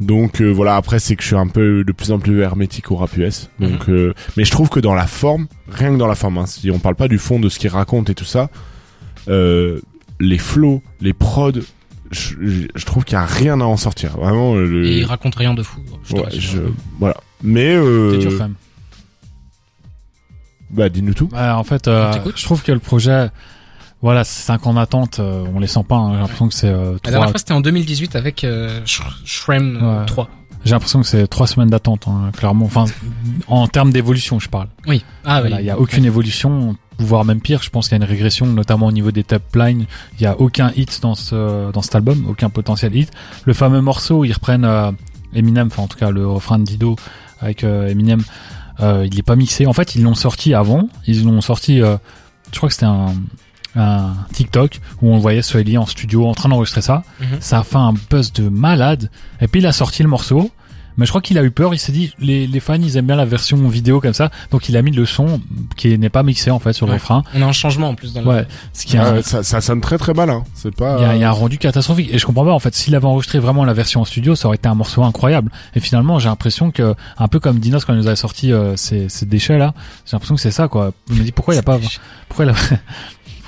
Donc euh, voilà, après c'est que je suis un peu de plus en plus hermétique au rap US. Donc, euh, mais je trouve que dans la forme, rien que dans la forme, hein, si on parle pas du fond de ce qu'il raconte et tout ça, euh, les flows, les prods, je, je- je trouve qu'il y a rien à en sortir. Vraiment, euh, le, Et il raconte rien de fou. Je ouais, je, voilà. Mais euh, C'est dur quand même. bah dis-nous tout. Ouais, en fait, euh, je trouve que le projet, voilà, c'est 5 ans d'attente, euh, on les sent pas, hein, j'ai l'impression que c'est euh, La dernière fois, c'était en 2018 avec euh, Sh- Shrem euh, Ouais. 3. j'ai l'impression que c'est trois semaines d'attente, hein, clairement. Enfin, en termes d'évolution, je parle. Oui. Ah Voilà, oui. il y a aucune évolution, voire même pire. Je pense qu'il y a une régression, notamment au niveau des top lines. Il y a aucun hit dans ce dans cet album, aucun potentiel hit. Le fameux morceau, ils reprennent euh, Eminem, enfin en tout cas le refrain de Dido avec euh, Eminem. Euh, il est pas mixé. En fait, ils l'ont sorti avant. Ils l'ont sorti. euh, je crois que c'était un un TikTok où on voyait Swelly en studio en train d'enregistrer ça. Mhm. Ça a fait un buzz de malade. Et puis il a sorti le morceau. Mais je crois qu'il a eu peur. Il s'est dit les, les fans ils aiment bien la version vidéo comme ça. Donc il a mis le son qui n'est pas mixé en fait sur le refrain. On a un changement en plus dans le- Ouais. Ce qui est un- ça, ça sonne très très mal, hein. C'est pas. il y, a, il y a un rendu catastrophique et je comprends pas en fait s'il avait enregistré vraiment la version en studio ça aurait été un morceau incroyable et finalement j'ai l'impression que un peu comme Dinos quand il nous avait sorti euh, ces, ces déchets là j'ai l'impression que c'est ça quoi je me dis pourquoi il a pas pourquoi il a,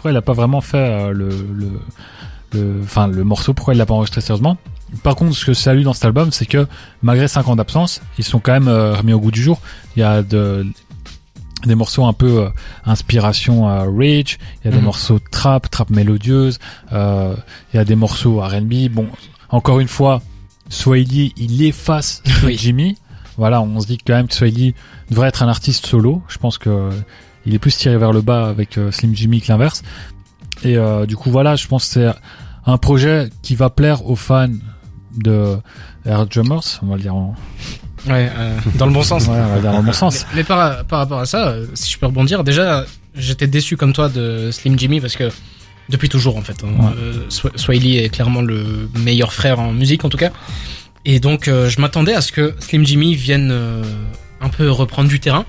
pourquoi il a pas vraiment fait euh, le enfin le morceau pourquoi il l'a pas enregistré sérieusement par contre ce que je salue dans cet album c'est que malgré 5 ans d'absence ils sont quand même euh, remis au goût du jour il y a de des morceaux un peu euh, inspiration à Rage, il y a des Mhm. morceaux trap, trap mélodieuse, euh, il y a des morceaux R&B. Bon, encore une fois, Swahili, il efface Oui. Jimmy. Voilà, on se dit quand même que Swahili devrait être un artiste solo. Je pense que il est plus tiré vers le bas avec euh, Slim Jimmy que l'inverse. Et euh, du coup, voilà, je pense que c'est un projet qui va plaire aux fans de Air Drummers, on va le dire en, Ouais, euh, dans le bon sens. ouais, on va le dire dans le bon sens. Mais, mais par, par rapport à ça, euh, si je peux rebondir, déjà, j'étais déçu comme toi de Slim Jimmy parce que depuis toujours en fait, hein, euh, Swahili est clairement le meilleur frère en musique en tout cas. Et donc euh, je m'attendais à ce que Slim Jimmy vienne un peu reprendre du terrain.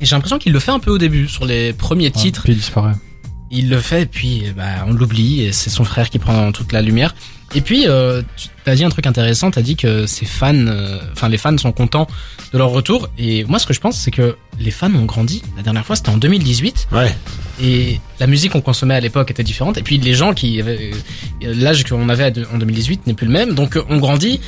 Et j'ai l'impression qu'il le fait un peu au début sur les premiers Ouais, titres. puis il disparaît. Il le fait, et puis bah, on l'oublie, et c'est son frère qui prend toute la lumière. Et puis, euh, tu as dit un truc intéressant, t'as dit que ses fans, euh, enfin les fans sont contents de leur retour. Et moi, ce que je pense, c'est que les fans ont grandi. La dernière fois, c'était en 2018, Ouais. et la musique qu'on consommait à l'époque était différente. Et puis les gens qui avaient euh, l'âge qu'on avait en 2018 n'est plus le même, donc on grandit.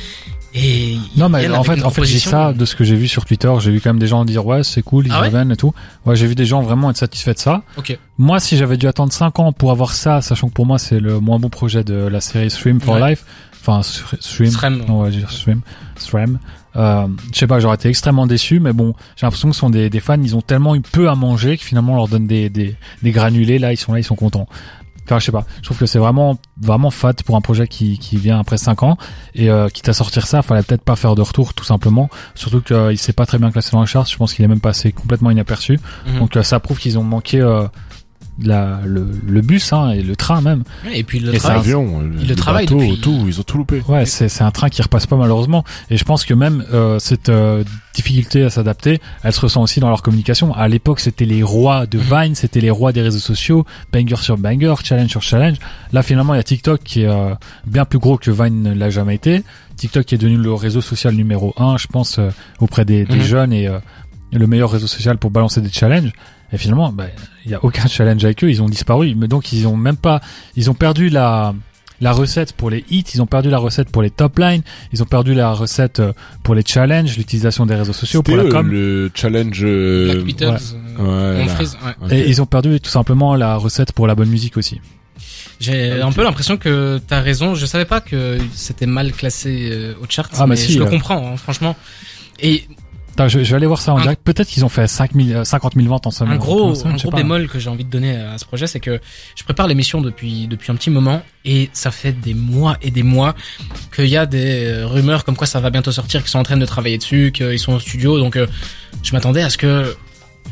Et Non mais en fait, en fait, j'ai ça de ce que j'ai vu sur Twitter. J'ai vu quand même des gens dire ouais c'est cool, ils Ah ouais et tout. Ouais, j'ai vu des gens vraiment être satisfaits de ça. Ok. Moi, si j'avais dû attendre 5 ans pour avoir ça, sachant que pour moi c'est le moins bon projet de la série Stream for Ouais. Life, enfin Stream, Srem. on va dire Stream, Stream. Euh, je sais pas, j'aurais été extrêmement déçu, mais bon, j'ai l'impression que ce sont des, des fans, ils ont tellement eu peu à manger que finalement on leur donne des, des, des granulés, là ils sont là, ils sont contents. Enfin, je sais pas. Je trouve que c'est vraiment, vraiment fat pour un projet qui, qui vient après 5 ans. Et euh, quitte à sortir ça, fallait peut-être pas faire de retour, tout simplement. Surtout qu'il s'est pas très bien classé dans les charts. Je pense qu'il est même passé complètement inaperçu. Mhm. Donc euh, ça prouve qu'ils ont manqué euh, la, le, le bus hein, et le train même. Ouais, Et puis le Et travail. Il le le travaille bateau, depuis- tout, ils ont tout loupé. Ouais, c'est c'est un train qui repasse pas malheureusement. Et je pense que même euh, cette euh, difficulté à s'adapter, elle se ressent aussi dans leur communication. À l'époque, c'était les rois de Mhm. Vine, c'était les rois des réseaux sociaux, banger sur banger, challenge sur challenge. Là, finalement, il y a TikTok qui est euh, bien plus gros que Vine ne l'a jamais été. TikTok est devenu le réseau social numéro un, je pense, euh, auprès des, des Mhm. jeunes et euh, le meilleur réseau social pour balancer des challenges. Et finalement, bah, il y a aucun challenge avec eux, ils ont disparu. Mais donc, ils ont même pas, ils ont perdu la, la recette pour les hits, ils ont perdu la recette pour les top lines, ils ont perdu la recette euh, pour les challenges, l'utilisation des réseaux sociaux, pour C'était la euh, com. le challenge. euh, Black Beatles, ouais, euh, on là. frise, ouais. Et ils ont perdu tout simplement la recette pour la bonne musique aussi. J'ai Ah, un peu l'impression que t'as raison. Je savais pas que c'était mal classé euh, au chart, Ah, bah mais si, je le comprends, hein, franchement. Et Attends, je, je vais aller voir ça en Un- direct. Peut-être qu'ils ont fait 5 000, euh, 50 000 ventes en semaine. un gros, un gros bémol que j'ai envie de donner à ce projet, c'est que je prépare l'émission depuis depuis un petit moment et ça fait des mois et des mois qu'il y a des euh, rumeurs comme quoi ça va bientôt sortir, qu'ils sont en train de travailler dessus, qu'ils sont au studio. Donc euh, je m'attendais à ce que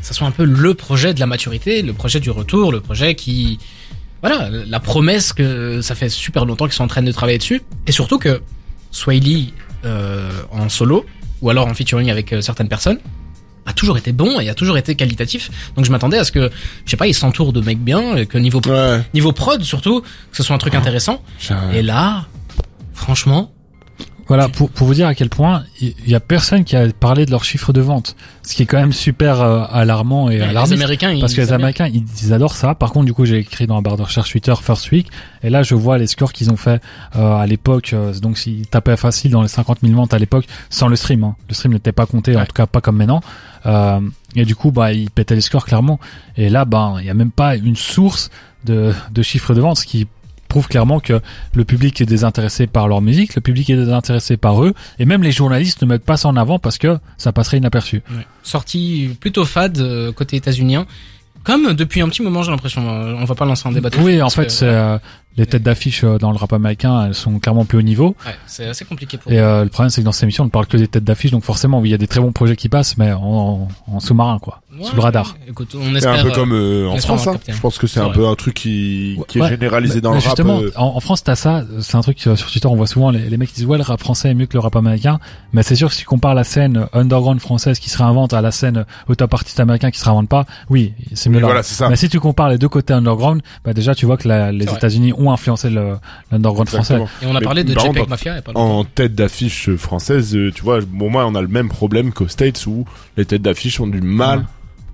ça soit un peu le projet de la maturité, le projet du retour, le projet qui voilà, la promesse que ça fait super longtemps qu'ils sont en train de travailler dessus et surtout que Swahili euh, en solo ou alors en featuring avec euh, certaines personnes a toujours été bon et a toujours été qualitatif. Donc je m'attendais à ce que, je sais pas, ils s'entourent de mecs bien, et que niveau Ouais. niveau prod surtout, que ce soit un truc intéressant. j'ai- Et là, franchement, Voilà, pour, pour vous dire à quel point il y a personne qui a parlé de leurs chiffres de vente, ce qui est quand même super euh, alarmant et les alarmiste. Américains, ils Parce que les. Américains, ils, ils adorent ça. Par contre, du coup, j'ai écrit dans la barre de recherche Twitter First Week, et là, je vois les scores qu'ils ont fait euh, à l'époque. euh, donc, s'ils tapaient facile dans les 50 000 ventes à l'époque, sans le stream. hein. Le stream n'était pas compté, en tout cas pas comme maintenant. Euh, et du coup, bah, ils pétaient les scores clairement. Et là, ben, il y a même pas une source de, de chiffres de vente, ce qui prouve clairement que le public est désintéressé par leur musique, le public est désintéressé par eux, et même les journalistes ne mettent pas ça en avant parce que ça passerait inaperçu. Ouais. Sortie plutôt fade euh, côté états-unien. Comme depuis un petit moment, j'ai l'impression. euh, On va pas lancer un débat. tout de Oui, en fait, que, euh, les têtes d'affiche euh, dans le rap américain, elles sont clairement plus haut niveau. ouais, c'est assez compliqué pour. Et euh, le problème, c'est que dans cette émission, on ne parle que des têtes d'affiche, donc forcément, oui, il y a des très bons projets qui passent, mais en, en- en sous-marin, quoi, Ouais, sous le radar. Écoute, on C'est espère. un peu euh, comme euh, en on espère France. Hein. capté. Je pense que c'est C'est un vrai. peu un truc qui, qui est généralisé dans Mais le rap. justement, euh, en, en France, t'as ça, c'est un truc euh, sur Twitter, on voit souvent les, les mecs qui disent ouais, le rap français est mieux que le rap américain, mais c'est sûr que si tu compares la scène underground française qui se réinvente à la scène au top artiste américain qui se réinvente pas, oui, c'est mieux oui, là. voilà, c'est ça. Mais si tu compares les deux côtés underground, bah déjà tu vois que la- les C'est. États-Unis ont influencé le l'underground français. Et on a Mais parlé de JPEG Mafia il y a pas longtemps. En tête d'affiche française, euh, tu vois, bon moi on a le même problème qu'aux States où les têtes d'affiche ont du mal Ouais.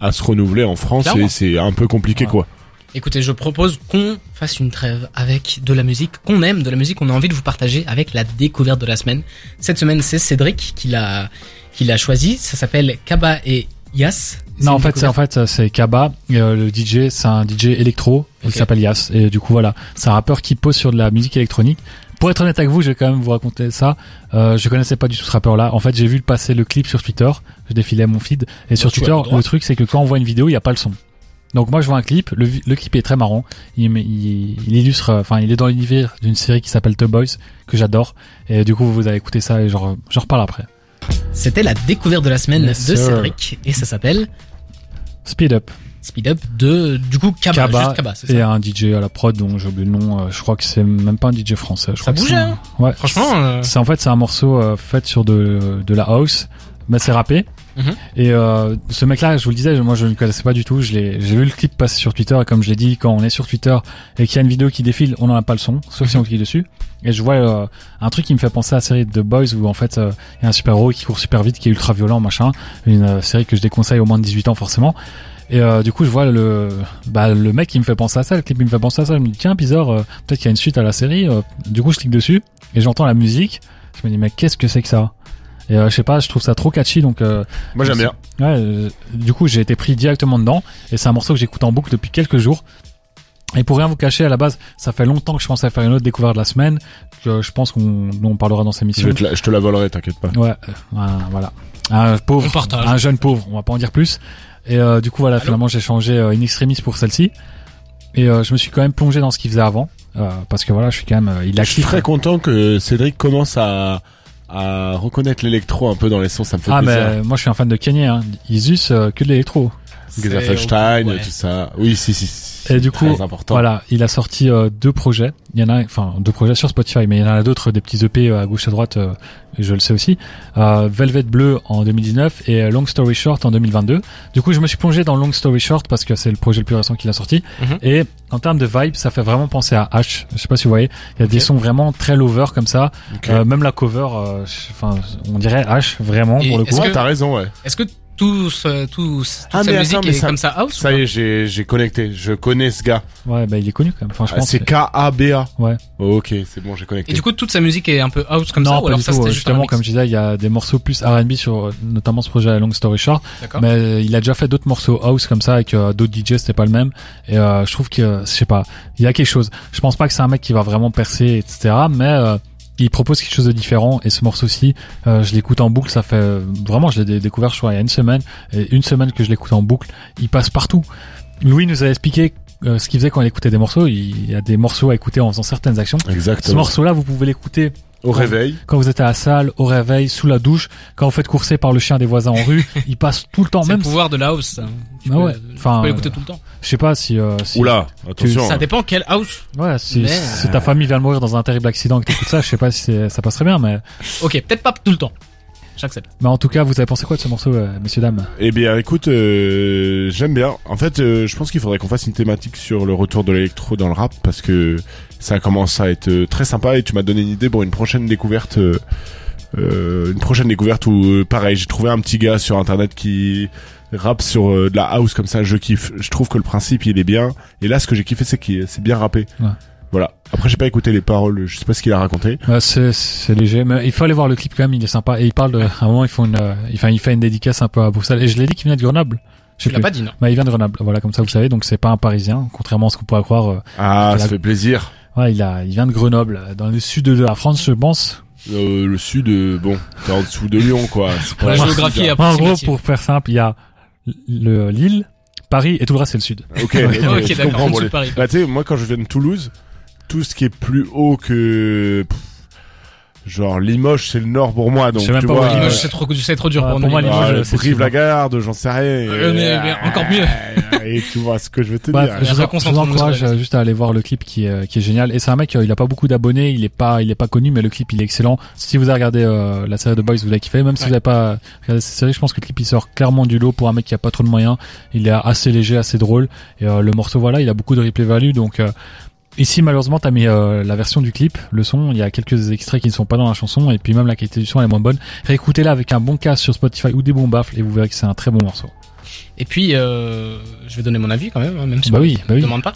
à se renouveler en France Clairement. et c'est un peu compliqué Ouais. quoi. Écoutez, je propose qu'on fasse une trêve avec de la musique qu'on aime, de la musique qu'on a envie de vous partager avec la découverte de la semaine. Cette semaine, c'est Cédric qui l'a qui l'a choisi. Ça s'appelle Kaba et Yas. Non, en fait, c'est en fait c'est Kaba, euh, le DJ, c'est un DJ électro, il s'appelle Yas, et du coup voilà, c'est un rappeur qui pose sur de la musique électronique. Pour être honnête avec vous, je vais quand même vous raconter ça. Euh, je connaissais pas du tout ce rappeur-là. En fait, j'ai vu passer le clip sur Twitter. Je défilais mon feed. Et sur Twitter, le truc, c'est que quand on voit une vidéo, il n'y a pas le son. Donc moi, je vois un clip. Le, clip est très marrant. Il, met- il, il illustre, euh, enfin, il est dans l'univers d'une série qui s'appelle The Boys que j'adore. Et du coup, vous allez écouter ça et genre, j'en reparle après. C'était la découverte de la semaine Yes, de sir. Cédric et ça s'appelle Speed Up. Speed Up de du coup Kaba, Kaba juste Kaba, c'est et ça. un DJ à la prod dont j'ai oublié le nom. euh, je crois que c'est même pas un DJ français. Je Ça crois que bougeait, c'est un- hein. Ouais. Franchement, euh, C'est en fait c'est un morceau euh, fait sur de de la house, mais c'est rappé. Mhm. Et euh, ce mec-là, je vous le disais, moi je ne le connaissais pas du tout. J'ai vu le clip passer sur Twitter et comme je l'ai dit, quand on est sur Twitter et qu'il y a une vidéo qui défile, on n'en a pas le son, sauf si on clique dessus. Et je vois euh, un truc qui me fait penser à la série The Boys où en fait euh, il y a un super héros qui court super vite, qui est ultra violent, machin. Une euh, série que je déconseille au moins de 18 ans forcément. Et euh, du coup, je vois le bah, le mec qui me fait penser à ça, le clip qui me fait penser à ça. Je me dis tiens bizarre, euh, peut-être qu'il y a une suite à la série. euh. du coup, je clique dessus et j'entends la musique. Je me dis mais qu'est-ce que c'est que ça? Et euh, je sais pas, je trouve ça trop catchy donc. euh, Moi j'aime bien. Ouais, euh, du coup, j'ai été pris directement dedans et c'est un morceau que j'écoute en boucle depuis quelques jours. Et pour rien vous cacher, à la base, ça fait longtemps que je pensais faire une autre découverte de la semaine, que je pense qu'on dont on parlera dans Je, te la, je te la volerai, t'inquiète pas. Ouais, euh, un- voilà. Un pauvre, un jeune pauvre, on va pas en dire plus. Et euh, du coup, voilà, Allô finalement, j'ai changé euh, in extremis pour celle-ci. Et euh, je me suis quand même plongé dans ce qu'il faisait avant, euh, parce que voilà, je suis quand même, euh, il a Je suis très content que Cédric commence à, à reconnaître l'électro un peu dans les sons, ça me fait Ah plaisir. mais moi, je suis un fan de Kanye. Hein. Isus euh, que de l'électro. Ouais. tout ça. Oui, si, si. si Et du coup, important. Voilà, il a sorti euh, deux projets. Il y en a, enfin deux projets sur Spotify, mais il y en a d'autres, des petits EP euh, à gauche à droite. euh, je le sais aussi. Euh, Velvet Bleu en 2019 et Long Story Short en 2022. Du coup, je me suis plongé dans Long Story Short parce que c'est le projet le plus récent qu'il a sorti. Mhm. Et en termes de vibe, ça fait vraiment penser à H. Je sais pas si vous voyez. Il y a des sons vraiment très lover comme ça. Euh, même la cover, euh, enfin, on dirait H vraiment Et pour le coup. T'as raison, ouais. Est-ce que tout ce, tout ce- toute Ah, sa mais musique attends, mais est ça- comme ça house Ça y est, j'ai, j'ai connecté. Je connais ce gars. Ouais, bah il est connu quand même. Enfin, je Ah, pense. c'est que- K-A-B-A. Ouais. ok, c'est bon, j'ai connecté. Et du coup, toute sa musique est un peu house comme non, ça ou pas alors du ça tout. c'était euh, juste un Justement, remix comme je disais, il y a des morceaux plus R&B sur euh, notamment ce projet Long Story Short. D'accord. Mais euh, il a déjà fait d'autres morceaux house comme ça avec euh, d'autres DJ, c'était pas le même. Et euh, je trouve que, euh, je sais pas, il y a quelque chose. Je pense pas que c'est un mec qui va vraiment percer, etc. Mais euh, il propose quelque chose de différent. Et ce morceau-ci, euh, je l'écoute en boucle. Ça fait euh, vraiment, je l'ai dé- découvert, je crois, il y a une semaine. Et une semaine que je l'écoute en boucle, il passe partout. Louis nous a expliqué euh, ce qu'il faisait quand il écoutait des morceaux. Il y a des morceaux à écouter en faisant certaines actions. Ce Exactement. morceau-là, vous pouvez l'écouter Au réveil. quand vous êtes à la salle, au réveil, sous la douche, quand vous faites courser par le chien des voisins en rue, il passe tout le temps. C'est le Même, pouvoir de la house. ça. Tu Ah peux, ouais. tu Enfin, peux euh, l'écouter tout le temps. je sais pas si, euh, si Oula, attention. Ça hein. dépend quelle house. ouais, si, Mais- si ta famille vient de mourir dans un terrible accident et que t'écoutes ça, je sais pas si c'est- ça passerait bien, mais, Ok, peut-être pas tout le temps. J'accepte. mais en tout cas, vous avez pensé quoi de ce morceau, euh, messieurs dames? Eh bien, écoute, euh, j'aime bien. En fait, euh, je pense qu'il faudrait qu'on fasse une thématique sur le retour de l'électro dans le rap parce que ça commence à être euh, très sympa et tu m'as donné une idée pour une prochaine découverte. une prochaine découverte où, pareil, j'ai trouvé un petit gars sur internet qui rappe sur euh, de la house comme ça. Je kiffe. Je trouve que le principe il est bien. Et là, ce que j'ai kiffé, c'est qu'il c'est bien rappé. Ouais. Voilà. Après, j'ai pas écouté les paroles. Je sais pas ce qu'il a raconté. Euh, c'est, c'est léger, mais il faut aller voir le clip quand même, il est sympa. Et il parle de, à un moment, ils font une, euh, enfin, il fait une dédicace un peu à Bruxelles. Et je l'ai dit qu'il venait de Grenoble. Je plus. pas dit, non Bah, il vient de Grenoble. Voilà, comme ça, vous savez. Donc, c'est pas un Parisien, contrairement à ce qu'on pourrait croire. euh, Ah, ça fait plaisir. Ouais, il a, il vient de Grenoble, dans le sud de la France, je pense. Euh, le sud, euh, bon, t'es en dessous de Lyon, quoi. C'est Pour la pas- géographie, en gros, pour faire simple, il y a le Lille, Paris et tout le reste c'est le sud. Ok, Ok, je d'accord, bon. Bah, tu sais, moi, quand je viens de Toulouse, tout ce qui est plus haut que, genre, Limoges, c'est le nord pour moi, donc, Je sais même tu pas vois. Limoges, euh, c'est trop, c'est trop dur ouais, pour pour moi, Limoges. Limoges, Ah, c'est Brive la garde, j'en sais rien. Euh, mais- mais encore mieux. Et tu vois ce que je veux te Bref, dire. je, vous, je vous encourage euh, juste à aller voir le clip qui est, qui est génial. Et c'est un mec, euh, il a pas beaucoup d'abonnés, il est pas, il est pas connu, mais le clip il est excellent. Si vous avez regardé euh, la série de Boys, vous l'avez kiffé. Même si Ouais. vous n'avez pas regardé cette série, je pense que le clip il sort clairement du lot pour un mec qui a pas trop de moyens. Il est assez léger, assez drôle. Et euh, le morceau, voilà, il a beaucoup de replay value. Donc euh, ici, malheureusement, t'as mis euh, la version du clip, le son. Il y a quelques extraits qui ne sont pas dans la chanson, et puis même la qualité du son elle est moins bonne. Réécoutez-la avec un bon casque sur Spotify ou des bons baffles, et vous verrez que c'est un très bon morceau. Et puis, euh, je vais donner mon avis quand même, hein, même si Bah on oui, bah oui. demande pas.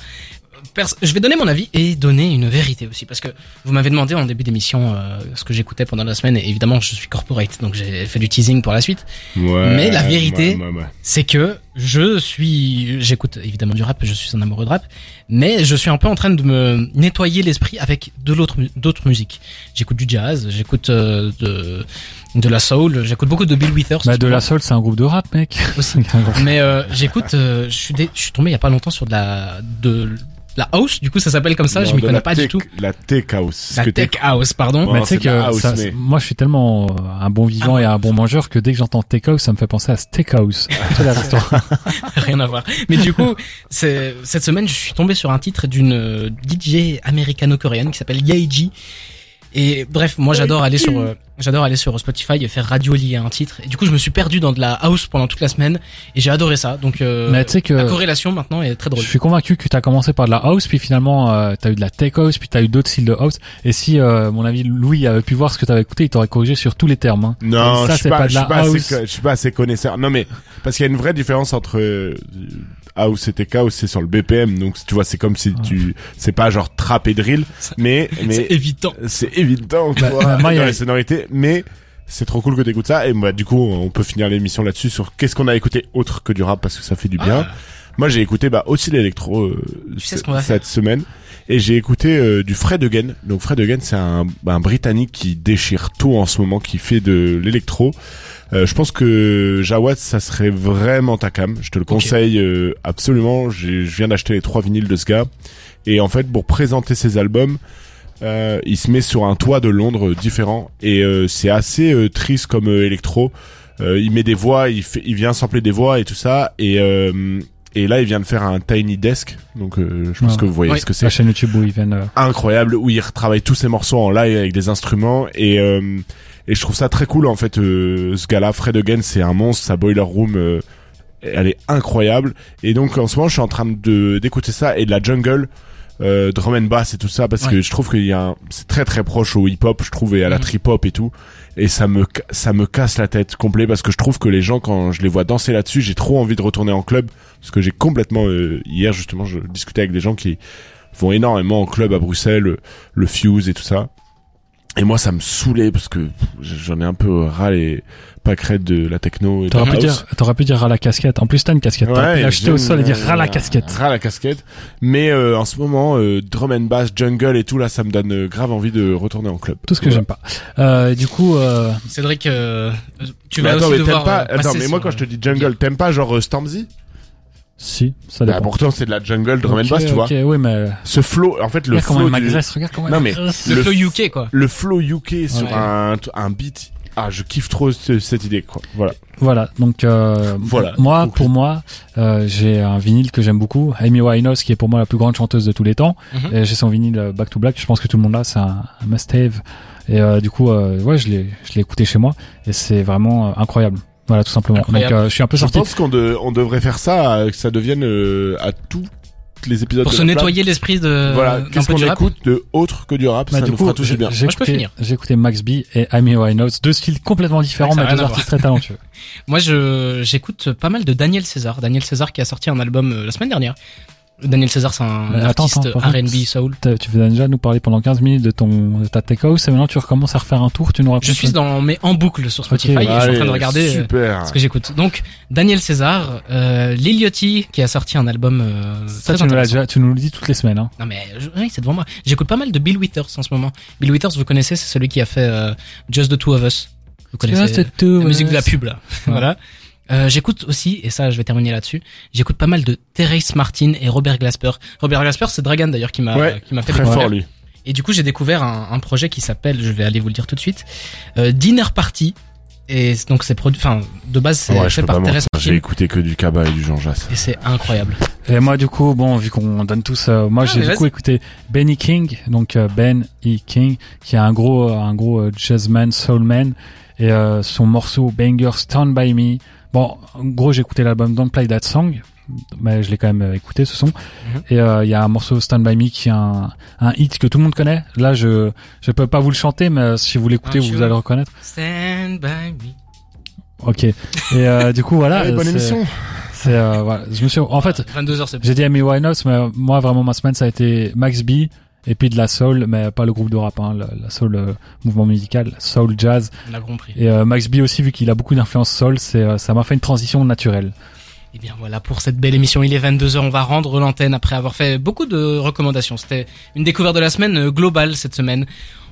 Je vais donner mon avis et donner une vérité aussi, parce que vous m'avez demandé en début d'émission euh, ce que j'écoutais pendant la semaine, et évidemment je suis corporate, donc j'ai fait du teasing pour la suite. Ouais, Mais la vérité- ouais, ouais, ouais. C'est que je suis, j'écoute évidemment du rap, je suis un amoureux de rap, mais je suis un peu en train de me nettoyer l'esprit avec de l'autre, d'autres musiques. J'écoute du jazz, j'écoute euh, de, de la soul, j'écoute beaucoup de Bill Withers. Bah, de la Soul, c'est un groupe de rap, mec. aussi. Mais euh, j'écoute, euh, je suis je suis tombé il y a pas longtemps sur de la de la house, du coup ça s'appelle comme ça, Non, je m'y connais pas tech- du tout. La tech house. La tech house, pardon. La que house, ça- mais- moi je suis tellement euh, un bon vivant Ah, et un bon mangeur que dès que j'entends Steakhouse, ça me fait penser à Steakhouse. Rien à voir. Mais du coup, c'est cette semaine, je suis tombé sur un titre d'une euh, DJ américano-coréenne qui s'appelle Yaeji. Et bref, moi j'adore aller sur euh, j'adore aller sur Spotify et faire radio lié à un titre. Et du coup, je me suis perdu dans de la house pendant toute la semaine et j'ai adoré ça. Donc euh, Mais tu sais que la corrélation maintenant est très je drôle. suis convaincu que tu as commencé par de la house, puis finalement euh, tu as eu de la tech house, puis tu as eu d'autres styles de house. Et si euh, mon ami Louis avait pu voir ce que tu avais écouté, il t'aurait corrigé sur tous les termes. Hein. Non, ça, je suis c'est pas, pas de je suis la pas house. assez, co- je suis pas assez connaisseur. Non, mais, parce qu'il y a une vraie différence entre euh, house et tech house, c'est sur le BPM. Donc, tu vois, c'est comme si tu, c'est pas genre trap et drill, mais, mais, C'est évident. c'est évident, il y dans a- les sonorités, mais c'est trop cool que t'écoutes ça. Et bah, du coup, on peut finir l'émission là-dessus sur qu'est-ce qu'on a écouté autre que du rap parce que ça fait du bien. Ah. Moi, j'ai écouté bah aussi l'électro euh, Tu ce- cette semaine et j'ai écouté euh, du Fred Again. Donc Fred Again, c'est un, un britannique qui déchire tout en ce moment, qui fait de l'électro. Euh, je pense que Jawad, ça serait vraiment ta cam. Je te le conseille euh, absolument. Je viens d'acheter les trois vinyles de ce gars. Et en fait, pour présenter ses albums, euh, il se met sur un toit de Londres différent. Et euh, c'est assez euh, triste comme électro. Euh, il met des voix, il, fait, il vient sampler des voix et tout ça. Et, euh, et là, il vient de faire un Tiny Desk. Donc, euh, je pense que vous voyez Oui. ce que c'est La chaîne YouTube où ils viennent. euh, incroyable où il retravaille tous ses morceaux en live avec des instruments et euh, et je trouve ça très cool en fait euh, ce gars-là Fred Again c'est un monstre sa boiler room euh, elle est incroyable. Et donc en ce moment je suis en train de d'écouter ça et de la jungle euh, drum and bass et tout ça parce que je trouve qu'il y a un, c'est très très proche au hip hop je trouve et à la Mhm. trip hop et tout. Et ça me ça me casse la tête complet parce que je trouve que les gens quand je les vois danser là-dessus j'ai trop envie de retourner en club parce que j'ai complètement euh, hier justement je discutais avec des gens qui vont énormément en club à Bruxelles le, le Fuse et tout ça et moi ça me saoulait parce que j'en ai un peu ras les pâquerettes de la techno et de T'aurais la pu dire, t'aurais pu dire ras la casquette. En plus, t'as une casquette. T'aurais pu l'acheter au sol et dire ras la casquette. Ras la casquette. Mais euh, en ce moment, euh, drum and bass, jungle et tout là, ça me donne euh, grave envie de retourner en club. Tout ce que j'aime pas. Euh, du coup, euh, Cédric, euh, tu Mais vas attends, aussi mais t'aimes devoir pas. Attends, mais moi quand je te dis jungle, t'aimes pas genre euh, Stormzy? Si, ça Bah dépend. pourtant c'est de la jungle drum and Ok, bass, tu vois. Ok, oui, mais Ce flow, en fait le regarde comment flow elle du, m'agresse. Regarde comment elle Non, mais- le le flow UK quoi. le flow UK sur un un beat. Ah, je kiffe trop ce- cette idée quoi. Voilà. Voilà, donc euh, Voilà. moi, pour moi, euh, j'ai un vinyle que j'aime beaucoup, Amy Winehouse, qui est pour moi la plus grande chanteuse de tous les temps. Et j'ai son vinyle euh, Back to Black. Je pense que tout le monde l'a, c'est un, un must-have. Et euh, du coup, euh, ouais, je l'ai, je l'ai écouté chez moi, et c'est vraiment euh, incroyable. Voilà, tout simplement. Incroyable. Donc, euh, je suis un peu Je sorti. pense qu'on de- on devrait faire ça, euh, que ça devienne euh, à tous les épisodes. Pour se nettoyer l'esprit de Voilà, qu'est-ce qu'on écoute de autre que du rap, Bah, ça du nous coup, fera bien. j'ai je écouté, écouté Max B et Amy Winehouse, deux styles complètement différents, mais deux artistes très talentueux. Moi, je j'écoute pas mal de Daniel César. Daniel César qui a sorti un album euh, la semaine dernière. Daniel César, c'est un Mais attends, artiste R&B soul. Tu viens déjà nous parler pendant 15 minutes de ton de ta take house et maintenant tu recommences à refaire un tour, tu nous racontes Je suis dans mais en boucle sur Spotify Ok, et je suis en train de Allez, regarder euh, Super. ce que j'écoute. Donc Daniel César, euh, Lil Yachty qui a sorti un album euh, ça très tu nous déjà tu nous le dis toutes les semaines hein. Non mais je- oui, c'est devant moi. J'écoute pas mal de Bill Withers en ce moment. Bill Withers, vous connaissez, c'est celui qui a fait euh, Just the Two of Us. Vous connaissez la musique de la pub là. voilà. Euh, j'écoute aussi, et ça je vais terminer là-dessus, j'écoute pas mal de Terrace Martin et Robert Glasper. Robert Glasper, c'est Dragan d'ailleurs qui m'a Ouais, qui m'a fait Très fort lui. Et du coup, j'ai découvert un, un projet qui s'appelle, je vais aller vous le dire tout de suite, euh, Dinner Party. Et donc c'est produit, enfin de base c'est Ouais, fait par pas Terrace mentir, J'ai Martin écouté que du Kaba et du Jean Jass. et c'est incroyable. Et moi du coup bon vu qu'on donne tous euh, moi Ah, j'ai du coup écouté Benny King donc euh, Ben E King qui est un gros euh, un gros euh, jazzman soulman et euh, son morceau banger Stand by Me. Bon en gros j'ai écouté l'album Don't Play That Song mais je l'ai quand même euh, écouté ce son Mhm. et euh, il y a un morceau Stand by Me qui est un, un hit que tout le monde connaît. Là je je peux pas vous le chanter mais euh, si vous l'écoutez vous allez le reconnaître. Stand by me. Ok. Et euh, du coup voilà Allez, bonne c'est- émission. c'est euh, voilà, je me suis en fait 22h c'est bon. j'ai dit Amy Winehouse, mais moi vraiment ma semaine ça a été Max B et puis de la soul, mais pas le groupe de rap, hein, la, la soul euh, mouvement musical, soul jazz On a compris. et euh, Max B aussi vu qu'il a beaucoup d'influence soul, c'est euh, ça m'a fait une transition naturelle. Et bien voilà pour cette belle émission. Il est 22h, on va rendre l'antenne après avoir fait beaucoup de recommandations. C'était une découverte de la semaine globale cette semaine.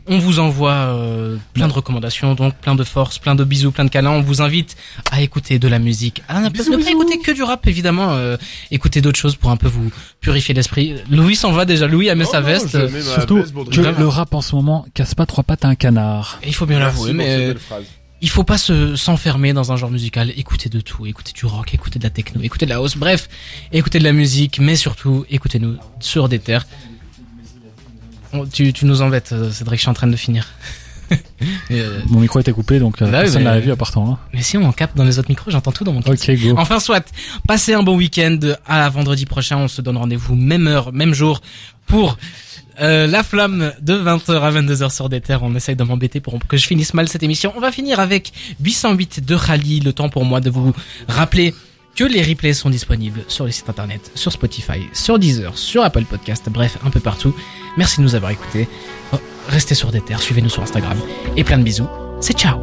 On vous envoie euh, plein de recommandations, donc plein de force, plein de bisous, plein de câlins. On vous invite à écouter de la musique. À ne pas ne pas écouter que du rap, évidemment. Euh, écouter d'autres choses pour un peu vous purifier l'esprit. Louis s'en va déjà. Louis a mis Oh sa non, veste. Surtout veste que le rap en ce moment casse pas trois pattes à un canard. Et il faut bien l'avouer, mais il faut pas se s'enfermer dans un genre musical. Écoutez de tout, écoutez du rock, écoutez de la techno, écoutez de la house, bref, écoutez de la musique, mais surtout écoutez-nous sur des terres. On- tu, tu nous embêtes, euh, Cédric, je suis en train de finir. Euh, Mon micro était coupé donc euh, Bah personne mais- l'avait vu à part toi. Hein. mais si on capte dans les autres micros, j'entends tout dans mon casque. Ok go. Enfin soit, passez un bon week-end. À vendredi prochain, on se donne rendez-vous même heure, même jour pour euh, la flamme de 20h à 22h sur des terres. On essaye de m'embêter pour que je finisse mal cette émission. On va finir avec 808 de Khali. Le temps pour moi de vous rappeler que les replays sont disponibles sur les sites internet, sur Spotify, sur Deezer, sur Apple Podcast, bref, un peu partout. Merci de nous avoir écoutés. Restez sur des terres, suivez-nous sur Instagram et plein de bisous. C'est ciao